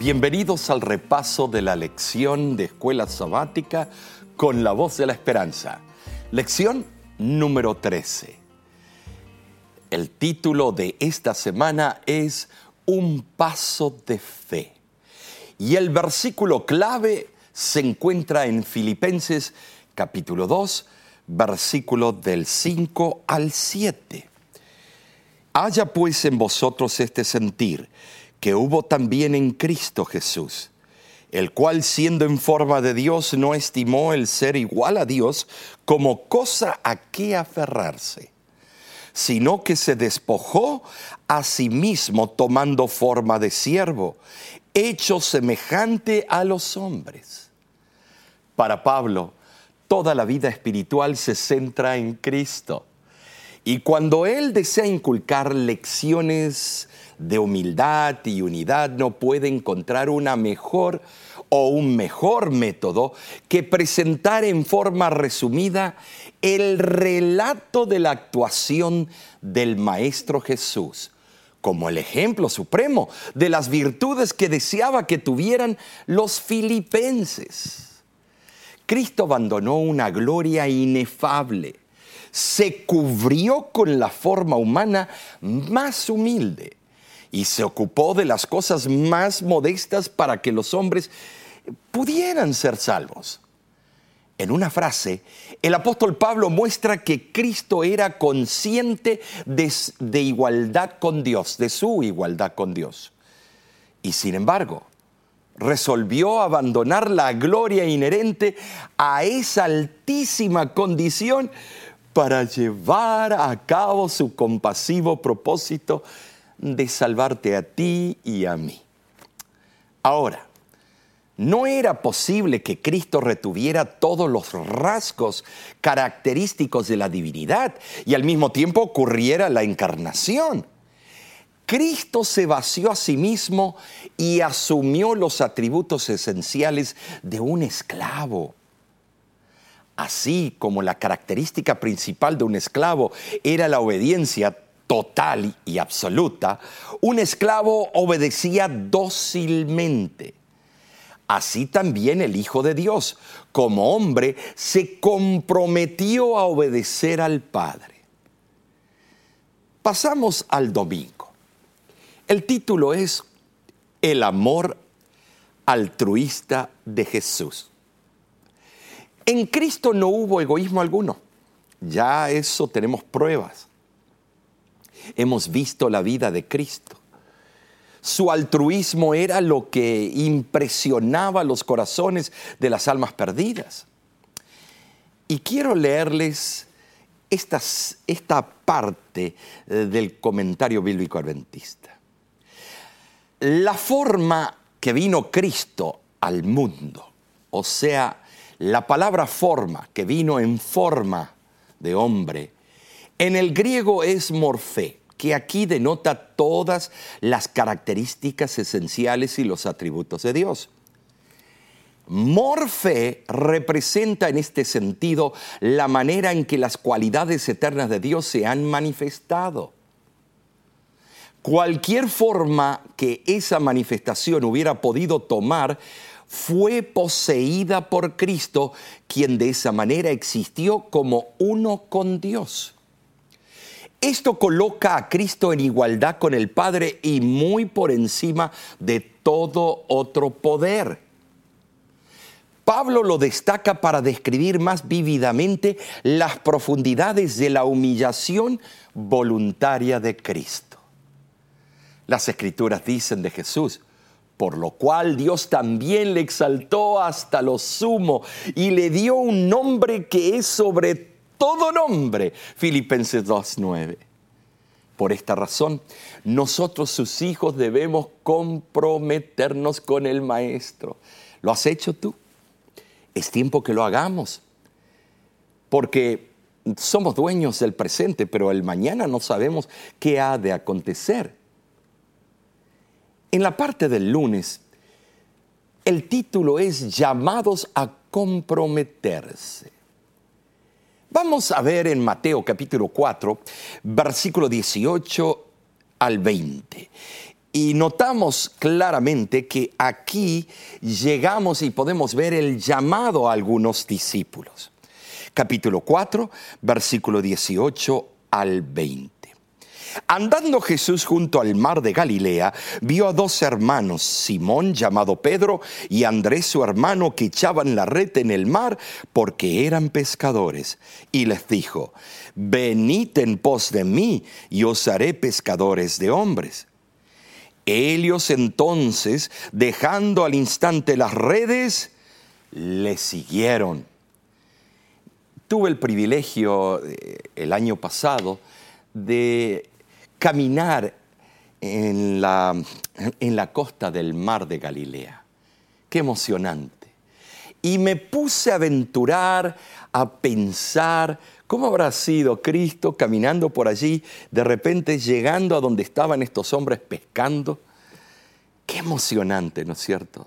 Bienvenidos al repaso de la lección de escuela sabática con la voz de la esperanza. Lección número 13. El título de esta semana es Un paso de fe. Y el versículo clave se encuentra en Filipenses capítulo 2, versículo del 5 al 7. Haya pues en vosotros este sentir que hubo también en Cristo Jesús, el cual siendo en forma de Dios no estimó el ser igual a Dios como cosa a qué aferrarse, sino que se despojó a sí mismo tomando forma de siervo, hecho semejante a los hombres. Para Pablo, toda la vida espiritual se centra en Cristo. Y cuando Él desea inculcar lecciones de humildad y unidad, no puede encontrar una mejor o un mejor método que presentar en forma resumida el relato de la actuación del Maestro Jesús como el ejemplo supremo de las virtudes que deseaba que tuvieran los filipenses. Cristo abandonó una gloria inefable, se cubrió con la forma humana más humilde y se ocupó de las cosas más modestas para que los hombres pudieran ser salvos. En una frase, el apóstol Pablo muestra que Cristo era consciente de, igualdad con Dios, de su igualdad con Dios. Y sin embargo, resolvió abandonar la gloria inherente a esa altísima condición para llevar a cabo su compasivo propósito de salvarte a ti y a mí. Ahora, no era posible que Cristo retuviera todos los rasgos característicos de la divinidad y al mismo tiempo ocurriera la encarnación. Cristo se vació a sí mismo y asumió los atributos esenciales de un esclavo. Así como la característica principal de un esclavo era la obediencia total y absoluta, un esclavo obedecía dócilmente Así también el Hijo de Dios, como hombre, se comprometió a obedecer al Padre. Pasamos al domingo. El título es El amor altruista de Jesús. En Cristo no hubo egoísmo alguno. Ya eso tenemos pruebas. Hemos visto la vida de Cristo. Su altruismo era lo que impresionaba los corazones de las almas perdidas. Y quiero leerles esta parte eh, del comentario bíblico adventista. La forma que vino Cristo al mundo, o sea, la palabra forma que vino en forma de hombre, en el griego es morfé que aquí denota todas las características esenciales y los atributos de Dios. Morfe representa en este sentido la manera en que las cualidades eternas de Dios se han manifestado. Cualquier forma que esa manifestación hubiera podido tomar fue poseída por Cristo, quien de esa manera existió como uno con Dios. Esto coloca a Cristo en igualdad con el Padre y muy por encima de todo otro poder. Pablo lo destaca para describir más vívidamente las profundidades de la humillación voluntaria de Cristo. Las escrituras dicen de Jesús, por lo cual Dios también le exaltó hasta lo sumo y le dio un nombre que es sobre todo nombre. Filipenses 2.9. Por esta razón, nosotros sus hijos debemos comprometernos con el Maestro. ¿Lo has hecho tú? Es tiempo que lo hagamos. Porque somos dueños del presente, pero el mañana no sabemos qué ha de acontecer. En la parte del lunes, el título es Llamados a comprometerse. Vamos a ver en Mateo capítulo 4, versículo 18 al 20. Y notamos claramente que aquí llegamos y podemos ver el llamado a algunos discípulos. Capítulo 4, versículo 18 al 20. Andando Jesús junto al mar de Galilea, vio a dos hermanos, Simón llamado Pedro y Andrés su hermano, que echaban la red en el mar porque eran pescadores. Y les dijo, venid en pos de mí y os haré pescadores de hombres. Ellos entonces, dejando al instante las redes, le siguieron. Tuve el privilegio eh, el año pasado de caminar en la, en la costa del mar de Galilea. Qué emocionante. Y me puse a aventurar, a pensar cómo habrá sido Cristo caminando por allí, de repente llegando a donde estaban estos hombres pescando. Qué emocionante, ¿no es cierto?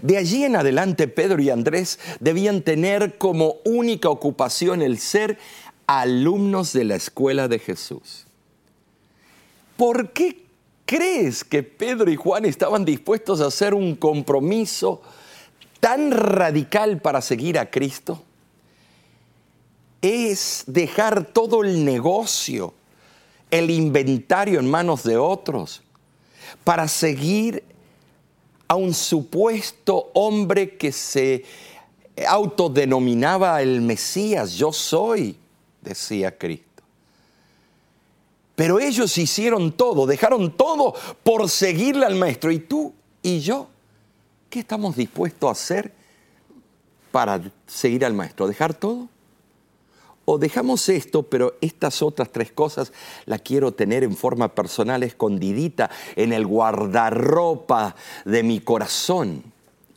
De allí en adelante Pedro y Andrés debían tener como única ocupación el ser alumnos de la escuela de Jesús. ¿Por qué crees que Pedro y Juan estaban dispuestos a hacer un compromiso tan radical para seguir a Cristo? Es dejar todo el negocio, el inventario en manos de otros, para seguir a un supuesto hombre que se autodenominaba el Mesías. Yo soy, decía Cristo. Pero ellos hicieron todo, dejaron todo por seguirle al maestro. ¿Y tú y yo? ¿Qué estamos dispuestos a hacer para seguir al maestro? ¿Dejar todo? O dejamos esto, pero estas otras tres cosas las quiero tener en forma personal, escondidita en el guardarropa de mi corazón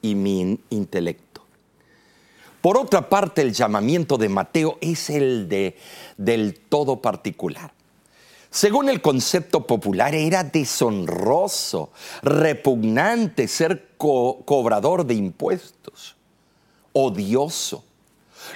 y mi intelecto. Por otra parte, el llamamiento de Mateo es el de, del todo particular. Según el concepto popular, era deshonroso, repugnante ser cobrador de impuestos, odioso.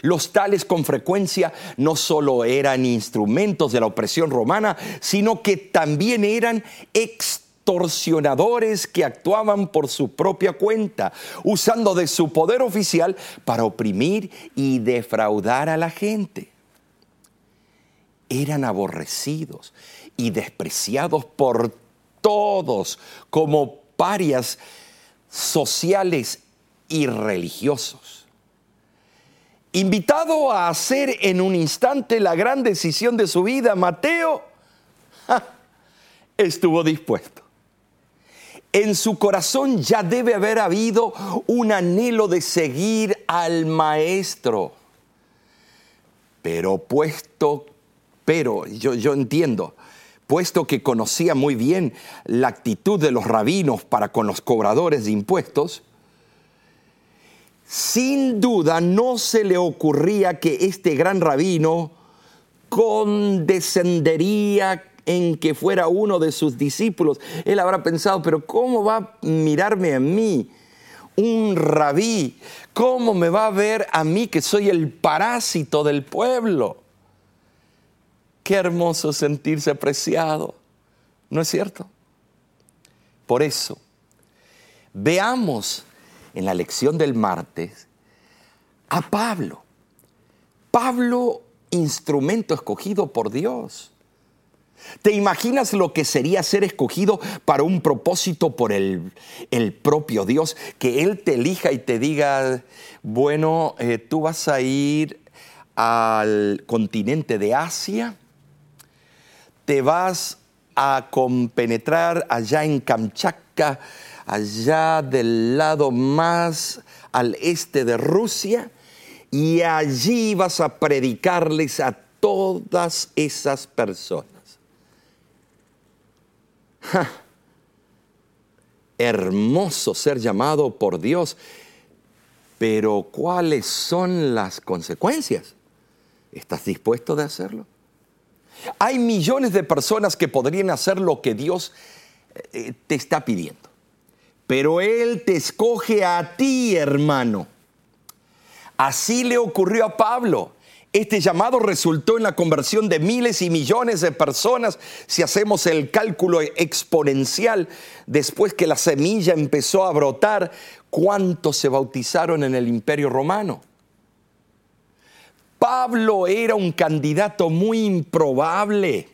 Los tales con frecuencia no solo eran instrumentos de la opresión romana, sino que también eran extorsionadores que actuaban por su propia cuenta, usando de su poder oficial para oprimir y defraudar a la gente eran aborrecidos y despreciados por todos como parias sociales y religiosos. Invitado a hacer en un instante la gran decisión de su vida, Mateo estuvo dispuesto. En su corazón ya debe haber habido un anhelo de seguir al maestro. Pero puesto pero yo, yo entiendo, puesto que conocía muy bien la actitud de los rabinos para con los cobradores de impuestos, sin duda no se le ocurría que este gran rabino condescendería en que fuera uno de sus discípulos. Él habrá pensado, pero ¿cómo va a mirarme a mí? Un rabí, ¿cómo me va a ver a mí que soy el parásito del pueblo? Qué hermoso sentirse apreciado, ¿no es cierto? Por eso, veamos en la lección del martes a Pablo. Pablo, instrumento escogido por Dios. ¿Te imaginas lo que sería ser escogido para un propósito por el, propio Dios? Que Él te elija y te diga, bueno, eh, tú vas a ir al continente de Asia te vas a compenetrar allá en Kamchatka, allá del lado más al este de Rusia, y allí vas a predicarles a todas esas personas. Hermoso ser llamado por Dios, pero ¿cuáles son las consecuencias? ¿Estás dispuesto de hacerlo? Hay millones de personas que podrían hacer lo que Dios eh, te está pidiendo. Pero Él te escoge a ti, hermano. Así le ocurrió a Pablo. Este llamado resultó en la conversión de miles y millones de personas si hacemos el cálculo exponencial después que la semilla empezó a brotar. ¿Cuántos se bautizaron en el imperio romano? Pablo era un candidato muy improbable.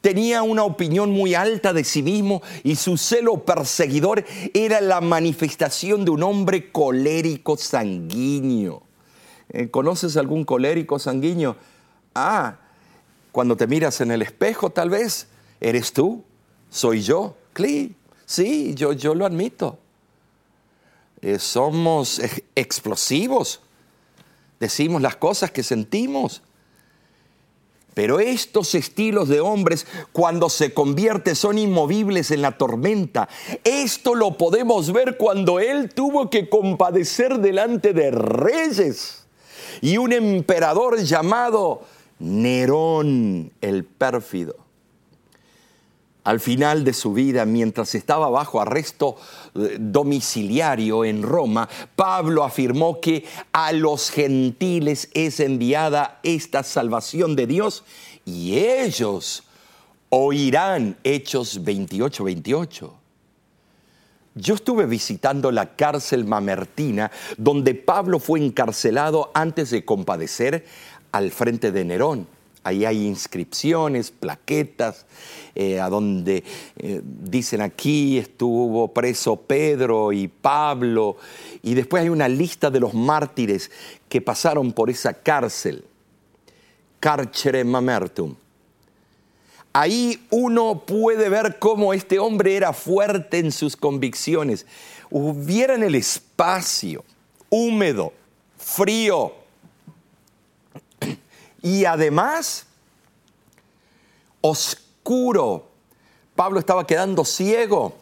Tenía una opinión muy alta de sí mismo y su celo perseguidor era la manifestación de un hombre colérico sanguíneo. Eh, ¿Conoces algún colérico sanguíneo? Ah, cuando te miras en el espejo tal vez, ¿eres tú? ¿Soy yo? Sí, yo, yo lo admito. Eh, somos explosivos. Decimos las cosas que sentimos. Pero estos estilos de hombres, cuando se convierten, son inmovibles en la tormenta. Esto lo podemos ver cuando Él tuvo que compadecer delante de reyes y un emperador llamado Nerón el pérfido. Al final de su vida, mientras estaba bajo arresto eh, domiciliario en Roma, Pablo afirmó que a los gentiles es enviada esta salvación de Dios y ellos oirán Hechos 28, 28. Yo estuve visitando la cárcel mamertina donde Pablo fue encarcelado antes de compadecer al frente de Nerón. Ahí hay inscripciones, plaquetas, eh, a donde eh, dicen aquí estuvo preso Pedro y Pablo, y después hay una lista de los mártires que pasaron por esa cárcel, Carcere Mamertum. Ahí uno puede ver cómo este hombre era fuerte en sus convicciones. Hubiera en el espacio húmedo, frío, y además oscuro. Pablo estaba quedando ciego.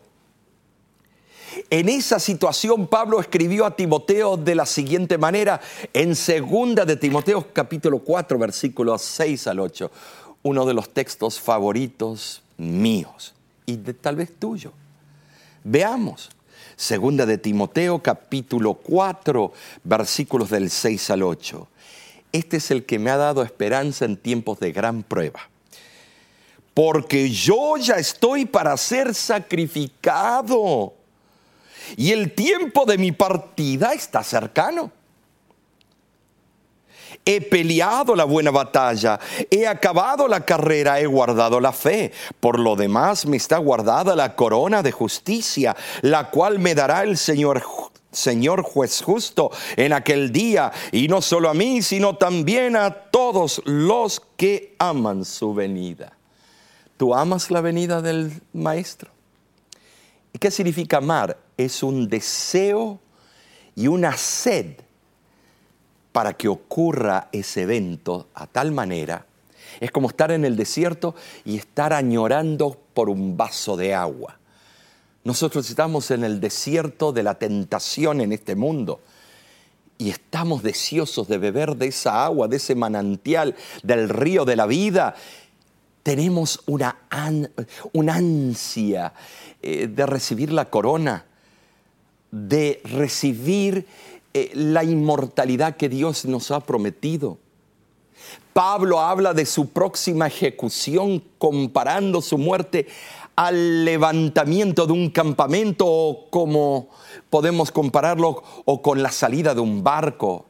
En esa situación Pablo escribió a Timoteo de la siguiente manera, en segunda de Timoteo capítulo 4 versículos 6 al 8, uno de los textos favoritos míos y de, tal vez tuyo. Veamos, segunda de Timoteo capítulo 4 versículos del 6 al 8 este es el que me ha dado esperanza en tiempos de gran prueba. Porque yo ya estoy para ser sacrificado y el tiempo de mi partida está cercano. He peleado la buena batalla, he acabado la carrera, he guardado la fe. Por lo demás me está guardada la corona de justicia, la cual me dará el Señor Señor juez justo en aquel día, y no solo a mí, sino también a todos los que aman su venida. ¿Tú amas la venida del Maestro? ¿Y qué significa amar? Es un deseo y una sed para que ocurra ese evento a tal manera. Es como estar en el desierto y estar añorando por un vaso de agua. Nosotros estamos en el desierto de la tentación en este mundo y estamos deseosos de beber de esa agua, de ese manantial, del río de la vida. Tenemos una, ansia eh, de recibir la corona, de recibir eh, la inmortalidad que Dios nos ha prometido. Pablo habla de su próxima ejecución comparando su muerte al levantamiento de un campamento o como podemos compararlo o con la salida de un barco.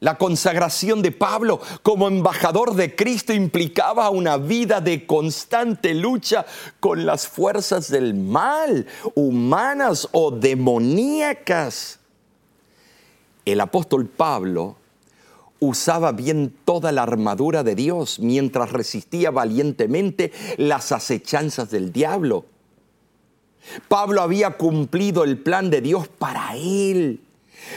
La consagración de Pablo como embajador de Cristo implicaba una vida de constante lucha con las fuerzas del mal, humanas o demoníacas. El apóstol Pablo usaba bien toda la armadura de Dios mientras resistía valientemente las acechanzas del diablo. Pablo había cumplido el plan de Dios para él.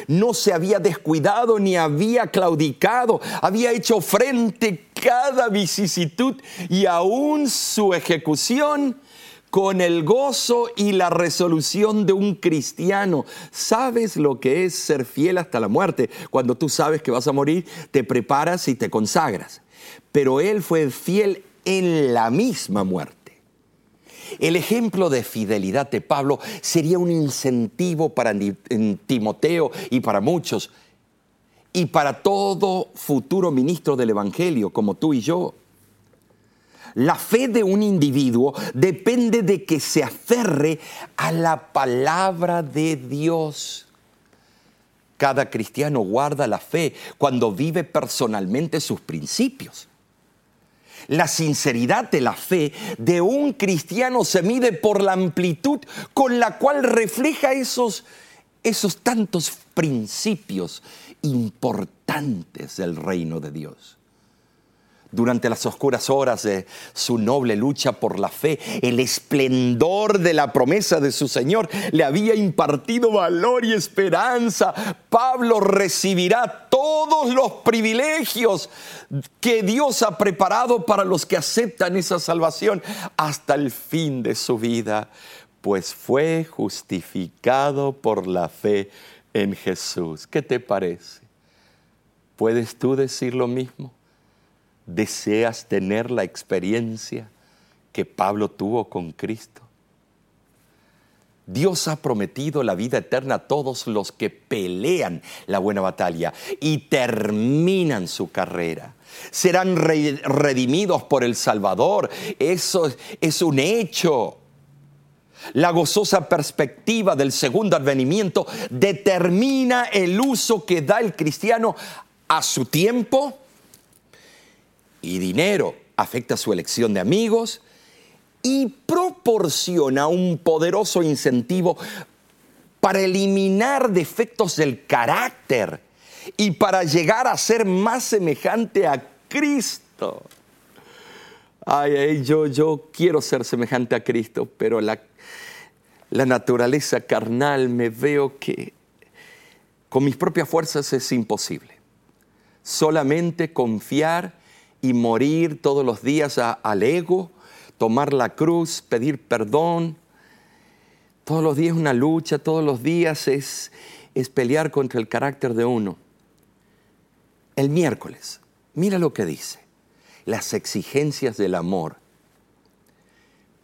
No se había descuidado ni había claudicado, había hecho frente cada vicisitud y aún su ejecución con el gozo y la resolución de un cristiano. ¿Sabes lo que es ser fiel hasta la muerte? Cuando tú sabes que vas a morir, te preparas y te consagras. Pero él fue fiel en la misma muerte. El ejemplo de fidelidad de Pablo sería un incentivo para Timoteo y para muchos. y para todo futuro ministro del Evangelio como tú y yo. La fe de un individuo depende de que se aferre a la palabra de Dios. Cada cristiano guarda la fe cuando vive personalmente sus principios. La sinceridad de la fe de un cristiano se mide por la amplitud con la cual refleja esos, esos tantos principios importantes del reino de Dios durante las oscuras horas de su noble lucha por la fe, el esplendor de la promesa de su Señor le había impartido valor y esperanza. Pablo recibirá todos los privilegios que Dios ha preparado para los que aceptan esa salvación hasta el fin de su vida, pues fue justificado por la fe en Jesús. ¿Qué te parece? ¿Puedes tú decir lo mismo? ¿Deseas tener la experiencia que Pablo tuvo con Cristo? Dios ha prometido la vida eterna a todos los que pelean la buena batalla y terminan su carrera. Serán redimidos por el Salvador. Eso es un hecho. La gozosa perspectiva del segundo advenimiento determina el uso que da el cristiano a su tiempo, y dinero afecta su elección de amigos y proporciona un poderoso incentivo para eliminar defectos del carácter y para llegar a ser más semejante a Cristo. Ay, yo, yo quiero ser semejante a Cristo, pero la, la naturaleza carnal me veo que con mis propias fuerzas es imposible. Solamente confiar y morir todos los días al ego, tomar la cruz, pedir perdón. Todos los días una lucha, todos los días es, es pelear contra el carácter de uno. El miércoles, mira lo que dice, las exigencias del amor.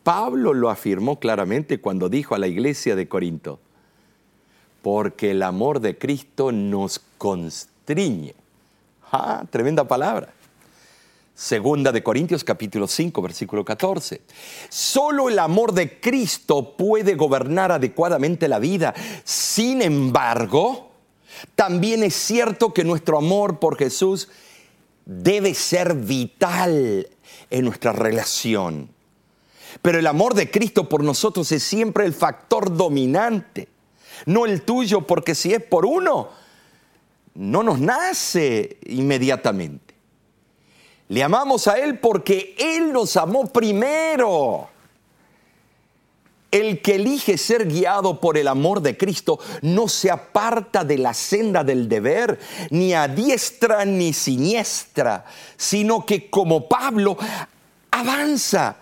Pablo lo afirmó claramente cuando dijo a la iglesia de Corinto, porque el amor de Cristo nos constriñe. Ah, tremenda palabra. Segunda de Corintios capítulo 5 versículo 14. Solo el amor de Cristo puede gobernar adecuadamente la vida. Sin embargo, también es cierto que nuestro amor por Jesús debe ser vital en nuestra relación. Pero el amor de Cristo por nosotros es siempre el factor dominante, no el tuyo, porque si es por uno, no nos nace inmediatamente. Le amamos a Él porque Él nos amó primero. El que elige ser guiado por el amor de Cristo no se aparta de la senda del deber, ni a diestra ni siniestra, sino que como Pablo avanza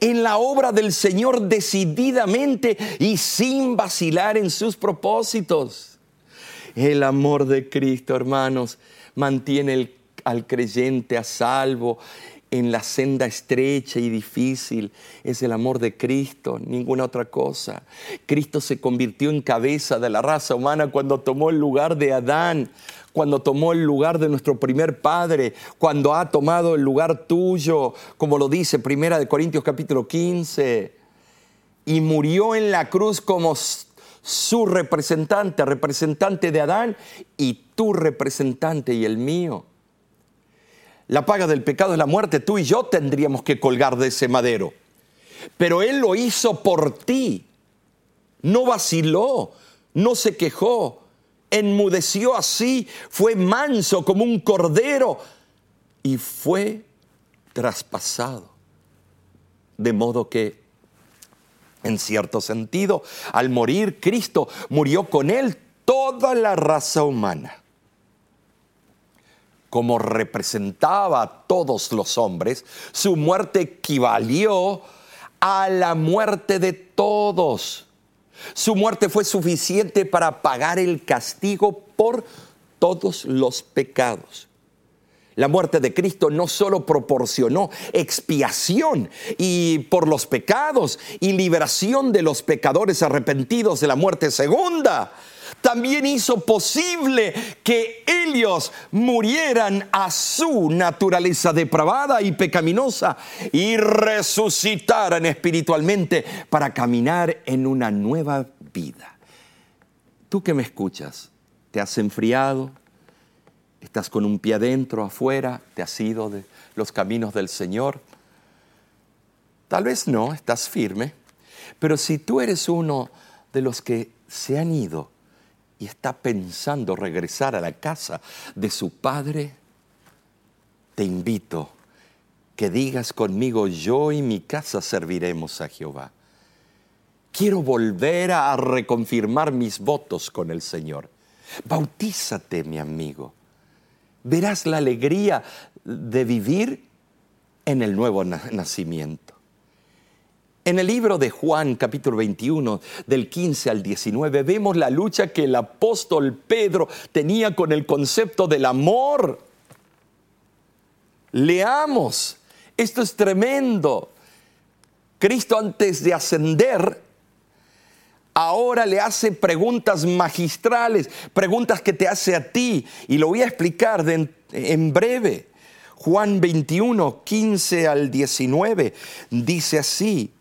en la obra del Señor decididamente y sin vacilar en sus propósitos. El amor de Cristo, hermanos, mantiene el al creyente a salvo en la senda estrecha y difícil es el amor de Cristo, ninguna otra cosa. Cristo se convirtió en cabeza de la raza humana cuando tomó el lugar de Adán, cuando tomó el lugar de nuestro primer padre, cuando ha tomado el lugar tuyo, como lo dice Primera de Corintios capítulo 15, y murió en la cruz como su representante, representante de Adán y tu representante y el mío. La paga del pecado es la muerte. Tú y yo tendríamos que colgar de ese madero. Pero Él lo hizo por ti. No vaciló, no se quejó, enmudeció así, fue manso como un cordero y fue traspasado. De modo que, en cierto sentido, al morir Cristo, murió con Él toda la raza humana como representaba a todos los hombres, su muerte equivalió a la muerte de todos. Su muerte fue suficiente para pagar el castigo por todos los pecados. La muerte de Cristo no solo proporcionó expiación y por los pecados y liberación de los pecadores arrepentidos de la muerte segunda, también hizo posible que ellos murieran a su naturaleza depravada y pecaminosa y resucitaran espiritualmente para caminar en una nueva vida. Tú que me escuchas, ¿te has enfriado? ¿Estás con un pie adentro, afuera? ¿Te has ido de los caminos del Señor? Tal vez no, estás firme, pero si tú eres uno de los que se han ido y está pensando regresar a la casa de su padre, te invito que digas conmigo, yo y mi casa serviremos a Jehová. Quiero volver a reconfirmar mis votos con el Señor. Bautízate, mi amigo. Verás la alegría de vivir en el nuevo nacimiento. En el libro de Juan capítulo 21, del 15 al 19, vemos la lucha que el apóstol Pedro tenía con el concepto del amor. Leamos, esto es tremendo. Cristo antes de ascender, ahora le hace preguntas magistrales, preguntas que te hace a ti, y lo voy a explicar en breve. Juan 21, 15 al 19, dice así,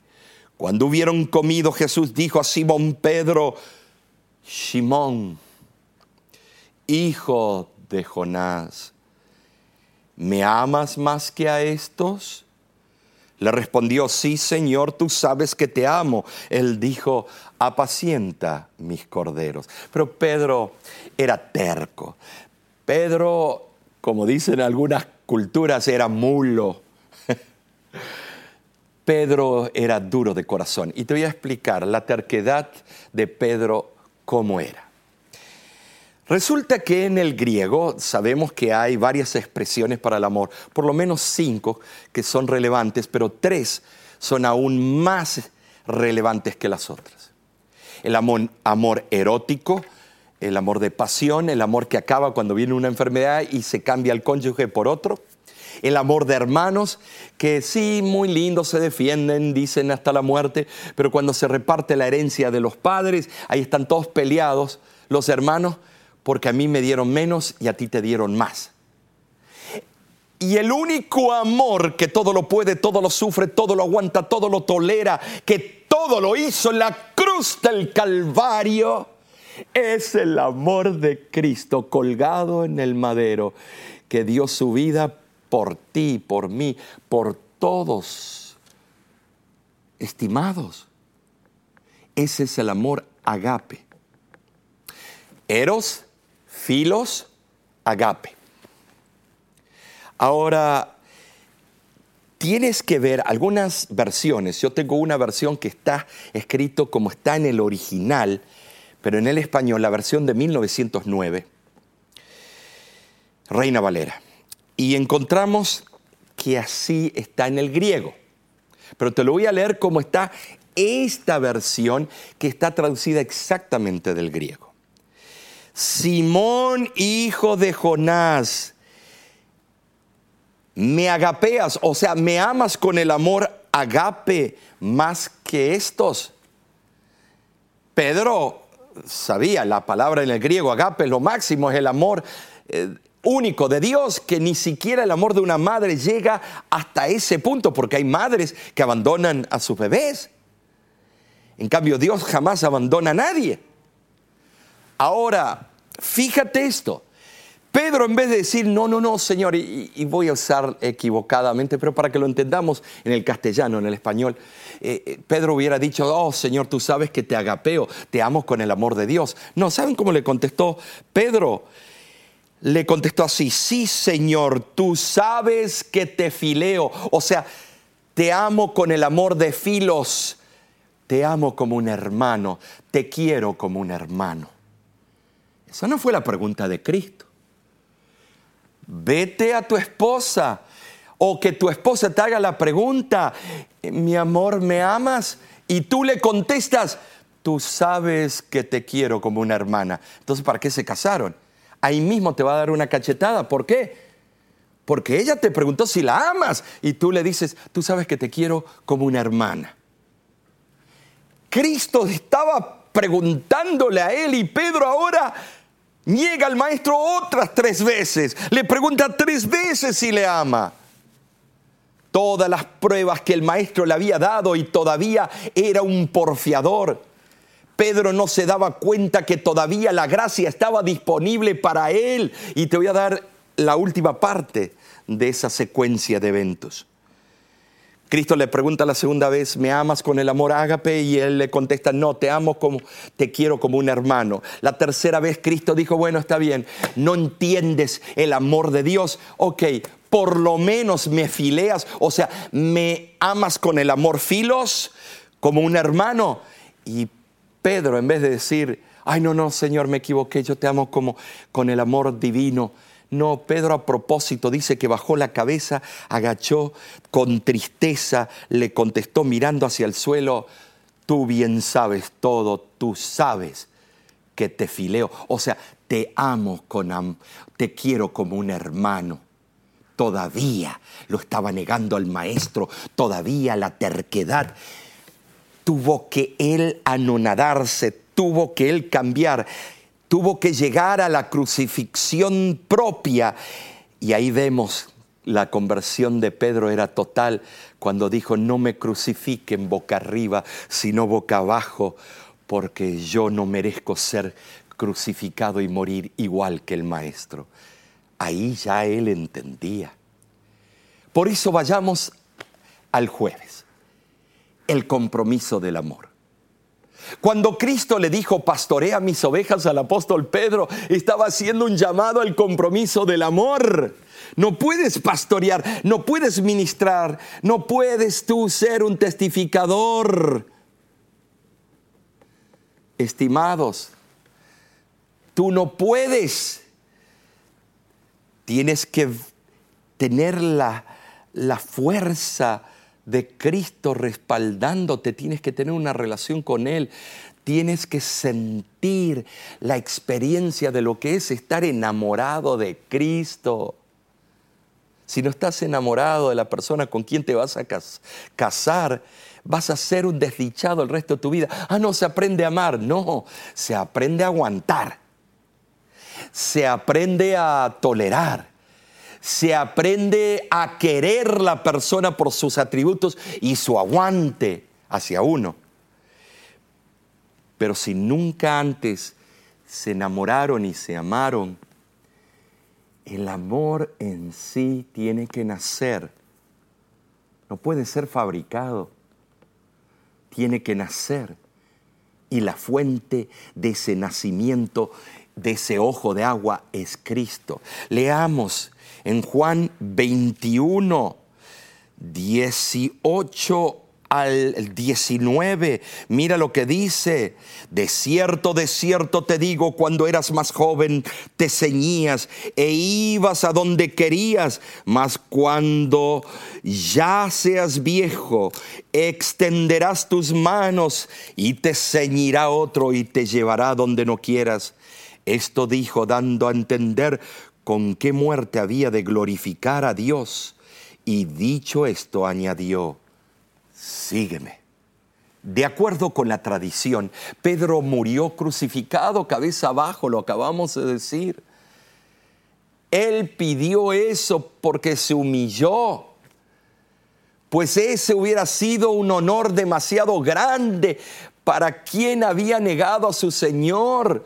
cuando hubieron comido, Jesús dijo a Simón Pedro, Simón, hijo de Jonás, ¿me amas más que a estos? Le respondió, sí, Señor, tú sabes que te amo. Él dijo, apacienta mis corderos. Pero Pedro era terco. Pedro, como dicen algunas culturas, era mulo. Pedro era duro de corazón. Y te voy a explicar la terquedad de Pedro cómo era. Resulta que en el griego sabemos que hay varias expresiones para el amor, por lo menos cinco que son relevantes, pero tres son aún más relevantes que las otras. El amor, amor erótico, el amor de pasión, el amor que acaba cuando viene una enfermedad y se cambia el cónyuge por otro, el amor de hermanos, que sí, muy lindos, se defienden, dicen hasta la muerte, pero cuando se reparte la herencia de los padres, ahí están todos peleados, los hermanos, porque a mí me dieron menos y a ti te dieron más. Y el único amor que todo lo puede, todo lo sufre, todo lo aguanta, todo lo tolera, que todo lo hizo en la cruz del Calvario, es el amor de Cristo colgado en el madero, que dio su vida por ti, por mí, por todos, estimados. Ese es el amor agape. Eros, filos, agape. Ahora, tienes que ver algunas versiones. Yo tengo una versión que está escrito como está en el original, pero en el español, la versión de 1909, Reina Valera. Y encontramos que así está en el griego. Pero te lo voy a leer como está esta versión que está traducida exactamente del griego. Simón, hijo de Jonás, me agapeas, o sea, me amas con el amor agape más que estos. Pedro sabía la palabra en el griego, agape, lo máximo es el amor eh, único de Dios que ni siquiera el amor de una madre llega hasta ese punto, porque hay madres que abandonan a sus bebés. En cambio, Dios jamás abandona a nadie. Ahora, fíjate esto. Pedro, en vez de decir, no, no, no, Señor, y, voy a usar equivocadamente, pero para que lo entendamos en el castellano, en el español, eh, eh, Pedro hubiera dicho, oh, Señor, tú sabes que te agapeo, te amo con el amor de Dios. No, ¿saben cómo le contestó Pedro? Le contestó así, sí Señor, tú sabes que te fileo, o sea, te amo con el amor de filos, te amo como un hermano, te quiero como un hermano. Esa no fue la pregunta de Cristo. Vete a tu esposa o que tu esposa te haga la pregunta, mi amor, ¿me amas? Y tú le contestas, tú sabes que te quiero como una hermana. Entonces, ¿para qué se casaron? Ahí mismo te va a dar una cachetada. ¿Por qué? Porque ella te preguntó si la amas y tú le dices, tú sabes que te quiero como una hermana. Cristo estaba preguntándole a él y Pedro ahora niega al maestro otras tres veces. Le pregunta tres veces si le ama. Todas las pruebas que el maestro le había dado y todavía era un porfiador. Pedro no se daba cuenta que todavía la gracia estaba disponible para él. Y te voy a dar la última parte de esa secuencia de eventos. Cristo le pregunta la segunda vez, ¿me amas con el amor ágape? Y él le contesta, no, te amo como, te quiero como un hermano. La tercera vez Cristo dijo, bueno, está bien, no entiendes el amor de Dios. Ok, por lo menos me fileas, o sea, me amas con el amor filos, como un hermano. Y Pedro, en vez de decir, ay, no, no, Señor, me equivoqué, yo te amo como con el amor divino, no, Pedro a propósito dice que bajó la cabeza, agachó con tristeza, le contestó mirando hacia el suelo, tú bien sabes todo, tú sabes que te fileo, o sea, te amo con te quiero como un hermano. Todavía lo estaba negando al maestro, todavía la terquedad. Tuvo que él anonadarse, tuvo que él cambiar tuvo que llegar a la crucifixión propia. Y ahí vemos la conversión de Pedro era total cuando dijo, no me crucifiquen boca arriba, sino boca abajo, porque yo no merezco ser crucificado y morir igual que el Maestro. Ahí ya él entendía. Por eso vayamos al jueves, el compromiso del amor. Cuando Cristo le dijo, pastorea mis ovejas al apóstol Pedro, estaba haciendo un llamado al compromiso del amor. No puedes pastorear, no puedes ministrar, no puedes tú ser un testificador. Estimados, tú no puedes. Tienes que tener la, la fuerza de Cristo respaldándote, tienes que tener una relación con Él, tienes que sentir la experiencia de lo que es estar enamorado de Cristo. Si no estás enamorado de la persona con quien te vas a casar, vas a ser un desdichado el resto de tu vida. Ah, no, se aprende a amar. No, se aprende a aguantar. Se aprende a tolerar se aprende a querer la persona por sus atributos y su aguante hacia uno. Pero si nunca antes se enamoraron y se amaron, el amor en sí tiene que nacer. No puede ser fabricado. Tiene que nacer. Y la fuente de ese nacimiento, de ese ojo de agua, es Cristo. Leamos en Juan 21, 18 al 19, mira lo que dice, de cierto, de cierto te digo, cuando eras más joven te ceñías e ibas a donde querías, mas cuando ya seas viejo, extenderás tus manos y te ceñirá otro y te llevará donde no quieras. Esto dijo dando a entender con qué muerte había de glorificar a Dios. Y dicho esto, añadió, sígueme. De acuerdo con la tradición, Pedro murió crucificado cabeza abajo, lo acabamos de decir. Él pidió eso porque se humilló, pues ese hubiera sido un honor demasiado grande para quien había negado a su Señor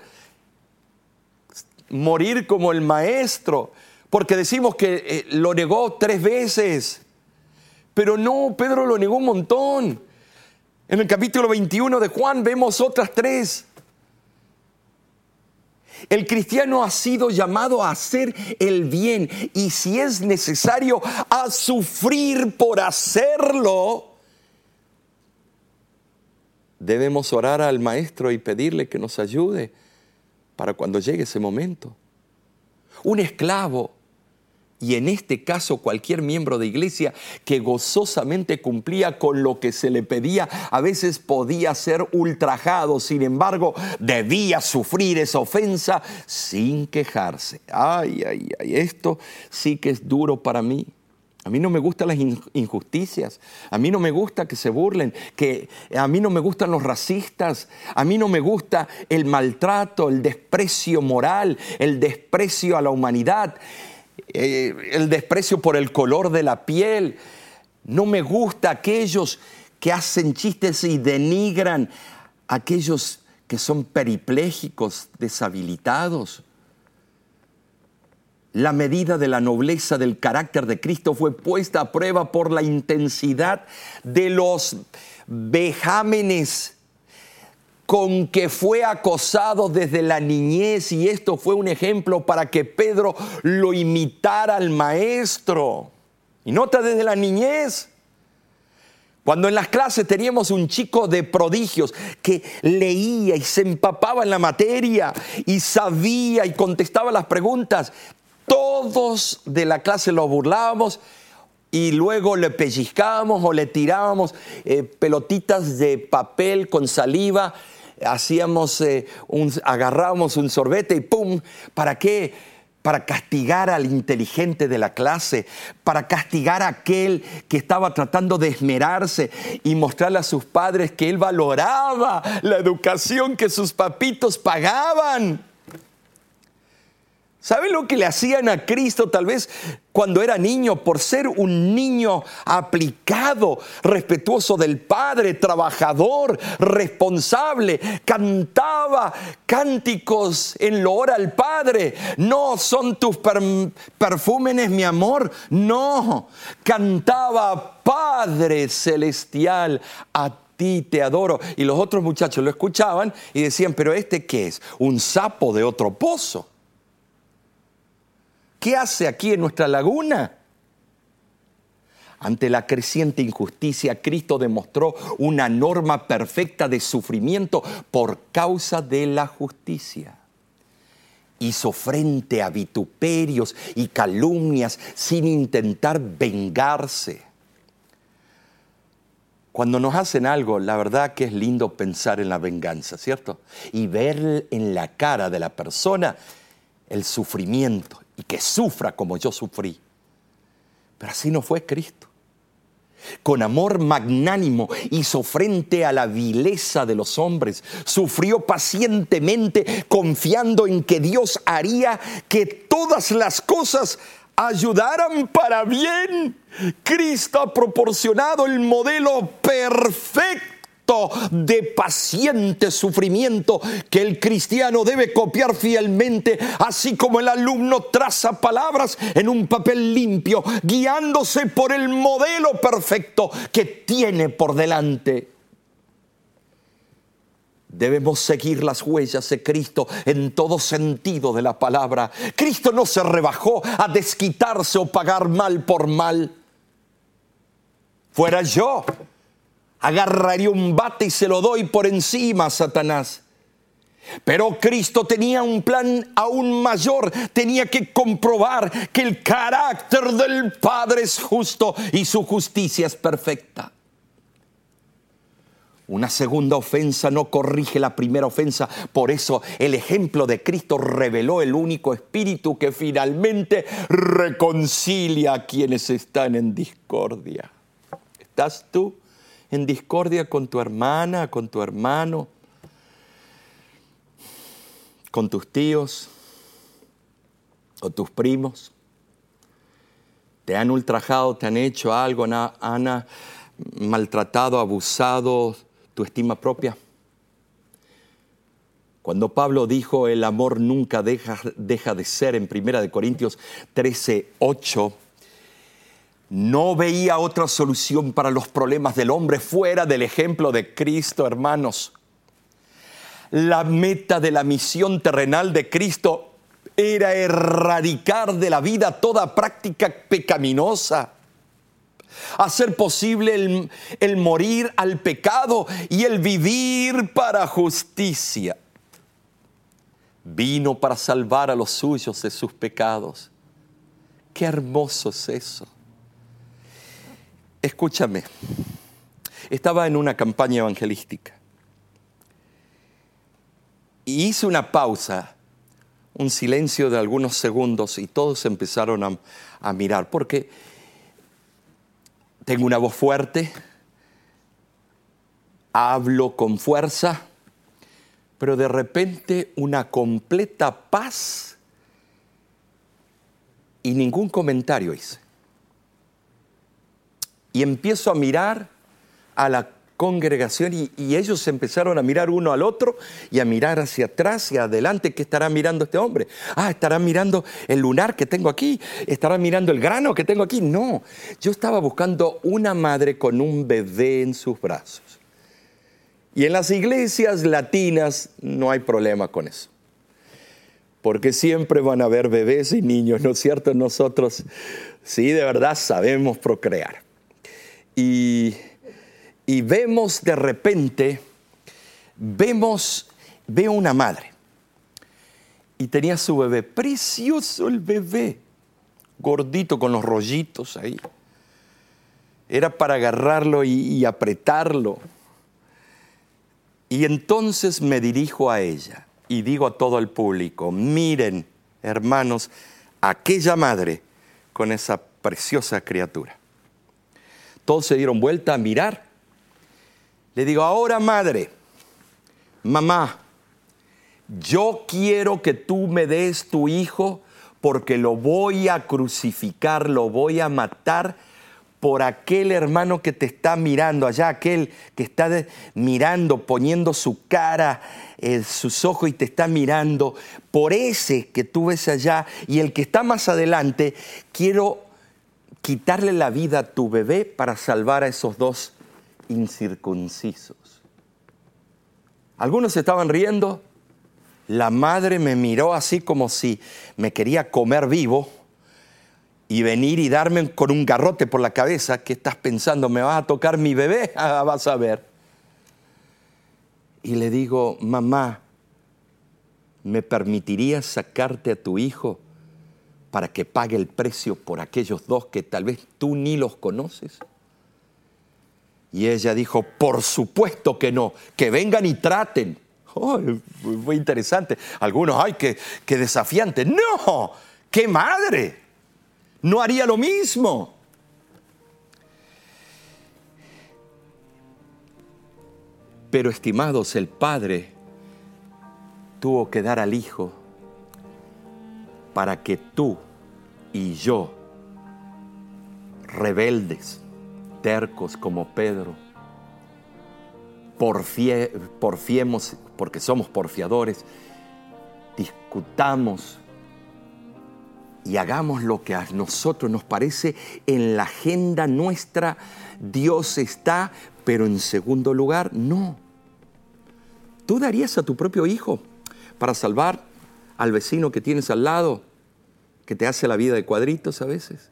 morir como el maestro, porque decimos que eh, lo negó tres veces. Pero no, Pedro lo negó un montón. En el capítulo 21 de Juan vemos otras tres. El cristiano ha sido llamado a hacer el bien y si es necesario a sufrir por hacerlo, debemos orar al Maestro y pedirle que nos ayude para cuando llegue ese momento. Un esclavo, y en este caso cualquier miembro de iglesia que gozosamente cumplía con lo que se le pedía, a veces podía ser ultrajado, sin embargo, debía sufrir esa ofensa sin quejarse. Ay, ay, ay, esto sí que es duro para mí. A mí no me gustan las injusticias, a mí no me gusta que se burlen, que a mí no me gustan los racistas, a mí no me gusta el maltrato, el desprecio moral, el desprecio a la humanidad, eh, el desprecio por el color de la piel. No me gusta aquellos que hacen chistes y denigran a aquellos que son peripléjicos, deshabilitados. La medida de la nobleza del carácter de Cristo fue puesta a prueba por la intensidad de los vejámenes con que fue acosado desde la niñez y esto fue un ejemplo para que Pedro lo imitara al maestro. Y nota desde la niñez. Cuando en las clases teníamos un chico de prodigios que leía y se empapaba en la materia y sabía y contestaba las preguntas, todos de la clase lo burlábamos y luego le pellizcábamos o le tirábamos eh, pelotitas de papel con saliva, hacíamos eh, un, agarrábamos un sorbete y ¡pum! ¿Para qué? Para castigar al inteligente de la clase, para castigar a aquel que estaba tratando de esmerarse y mostrarle a sus padres que él valoraba la educación que sus papitos pagaban. ¿Saben lo que le hacían a Cristo tal vez cuando era niño por ser un niño aplicado, respetuoso del Padre, trabajador, responsable? Cantaba cánticos en loor al Padre. No son tus perfúmenes, mi amor. No, cantaba Padre Celestial a ti te adoro. Y los otros muchachos lo escuchaban y decían, pero este qué es? Un sapo de otro pozo. ¿Qué hace aquí en nuestra laguna? Ante la creciente injusticia, Cristo demostró una norma perfecta de sufrimiento por causa de la justicia. Hizo frente a vituperios y calumnias sin intentar vengarse. Cuando nos hacen algo, la verdad que es lindo pensar en la venganza, ¿cierto? Y ver en la cara de la persona el sufrimiento y que sufra como yo sufrí. Pero así no fue Cristo. Con amor magnánimo hizo frente a la vileza de los hombres, sufrió pacientemente confiando en que Dios haría que todas las cosas ayudaran para bien. Cristo ha proporcionado el modelo perfecto de paciente sufrimiento que el cristiano debe copiar fielmente, así como el alumno traza palabras en un papel limpio, guiándose por el modelo perfecto que tiene por delante. Debemos seguir las huellas de Cristo en todo sentido de la palabra. Cristo no se rebajó a desquitarse o pagar mal por mal. Fuera yo agarraría un bate y se lo doy por encima Satanás. Pero Cristo tenía un plan aún mayor, tenía que comprobar que el carácter del Padre es justo y su justicia es perfecta. Una segunda ofensa no corrige la primera ofensa. Por eso el ejemplo de Cristo reveló el único espíritu que finalmente reconcilia a quienes están en discordia. ¿Estás tú? En discordia con tu hermana, con tu hermano, con tus tíos o tus primos. Te han ultrajado, te han hecho algo, han maltratado, abusado tu estima propia. Cuando Pablo dijo el amor nunca deja, deja de ser en 1 Corintios 13, 8, no veía otra solución para los problemas del hombre fuera del ejemplo de Cristo, hermanos. La meta de la misión terrenal de Cristo era erradicar de la vida toda práctica pecaminosa, hacer posible el, morir al pecado y el vivir para justicia. Vino para salvar a los suyos de sus pecados. Qué hermoso es eso. Escúchame, estaba en una campaña evangelística y hice una pausa, un silencio de algunos segundos y todos empezaron a, mirar, porque tengo una voz fuerte, hablo con fuerza, pero de repente una completa paz y ningún comentario hice. Y empiezo a mirar a la congregación y, ellos empezaron a mirar uno al otro y a mirar hacia atrás y adelante. ¿Qué estará mirando este hombre? Ah, estará mirando el lunar que tengo aquí, estará mirando el grano que tengo aquí. No, yo estaba buscando una madre con un bebé en sus brazos. Y en las iglesias latinas no hay problema con eso. Porque siempre van a haber bebés y niños, ¿no es cierto? Nosotros sí, de verdad sabemos procrear. Y vemos de repente, vemos, veo una madre y tenía su bebé, precioso el bebé, gordito con los rollitos ahí. Era para agarrarlo y, y apretarlo. Y entonces me dirijo a ella y digo a todo el público, miren, hermanos, aquella madre con esa preciosa criatura. Todos se dieron vuelta a mirar. Le digo, ahora madre, mamá, yo quiero que tú me des tu hijo porque lo voy a crucificar, lo voy a matar por aquel hermano que te está mirando allá, aquel que está mirando, poniendo su cara, en sus ojos y te está mirando, por ese que tú ves allá y el que está más adelante, quiero quitarle la vida a tu bebé para salvar a esos dos incircuncisos. Algunos estaban riendo, la madre me miró así como si me quería comer vivo y venir y darme con un garrote por la cabeza, ¿qué estás pensando? ¿Me vas a tocar mi bebé? Ah, vas a ver. Y le digo, mamá, ¿me permitirías sacarte a tu hijo para que pague el precio por aquellos dos que tal vez tú ni los conoces? Y ella dijo, por supuesto que no, que vengan y traten. Oh, fue interesante. Algunos, ay, qué, qué desafiante. No, qué madre. No haría lo mismo. Pero estimados, el padre tuvo que dar al hijo para que tú y yo, rebeldes, tercos como Pedro, porfiemos, porque somos porfiadores, discutamos y hagamos lo que a nosotros nos parece en la agenda nuestra. Dios está, pero en segundo lugar, no. ¿Tú darías a tu propio hijo para salvar al vecino que tienes al lado, que te hace la vida de cuadritos a veces?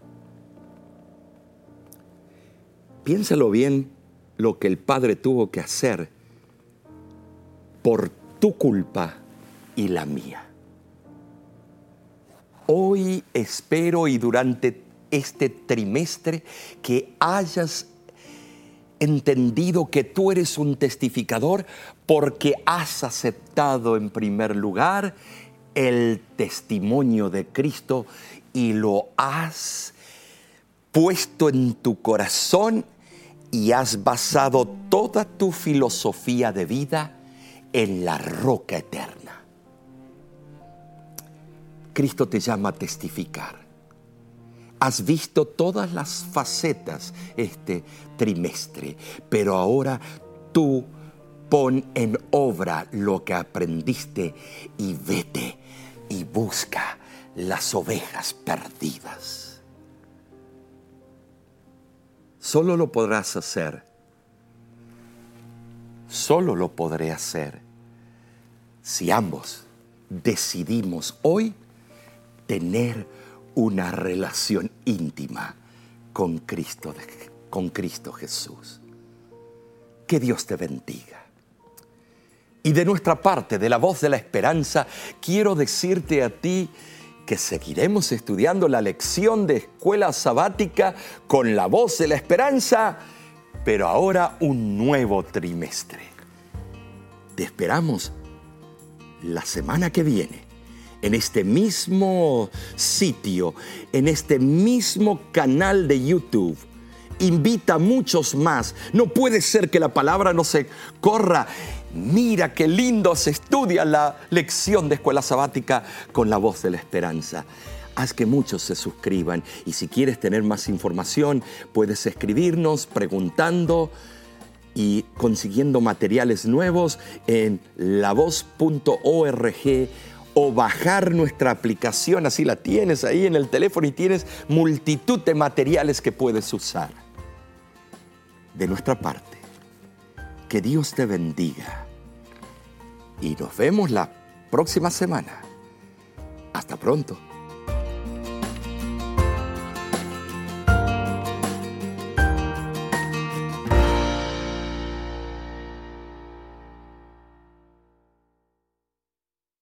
Piénsalo bien lo que el Padre tuvo que hacer por tu culpa y la mía. Hoy espero y durante este trimestre que hayas entendido que tú eres un testificador porque has aceptado en primer lugar el testimonio de Cristo y lo has puesto en tu corazón y has basado toda tu filosofía de vida en la roca eterna. Cristo te llama a testificar. Has visto todas las facetas este trimestre, pero ahora tú pon en obra lo que aprendiste y vete y busca las ovejas perdidas. Solo lo podrás hacer. Solo lo podré hacer si ambos decidimos hoy tener una relación íntima con Cristo, con Cristo Jesús. Que Dios te bendiga. Y de nuestra parte, de la voz de la esperanza, quiero decirte a ti, que seguiremos estudiando la lección de escuela sabática con la voz de la esperanza, pero ahora un nuevo trimestre. Te esperamos la semana que viene en este mismo sitio, en este mismo canal de YouTube, invita a muchos más. No puede ser que la palabra no se corra. Mira qué lindo se estudia la lección de escuela sabática con la voz de la esperanza. Haz que muchos se suscriban y si quieres tener más información puedes escribirnos preguntando y consiguiendo materiales nuevos en lavoz.org o bajar nuestra aplicación, así la tienes ahí en el teléfono y tienes multitud de materiales que puedes usar. De nuestra parte, que Dios te bendiga y nos vemos la próxima semana. Hasta pronto.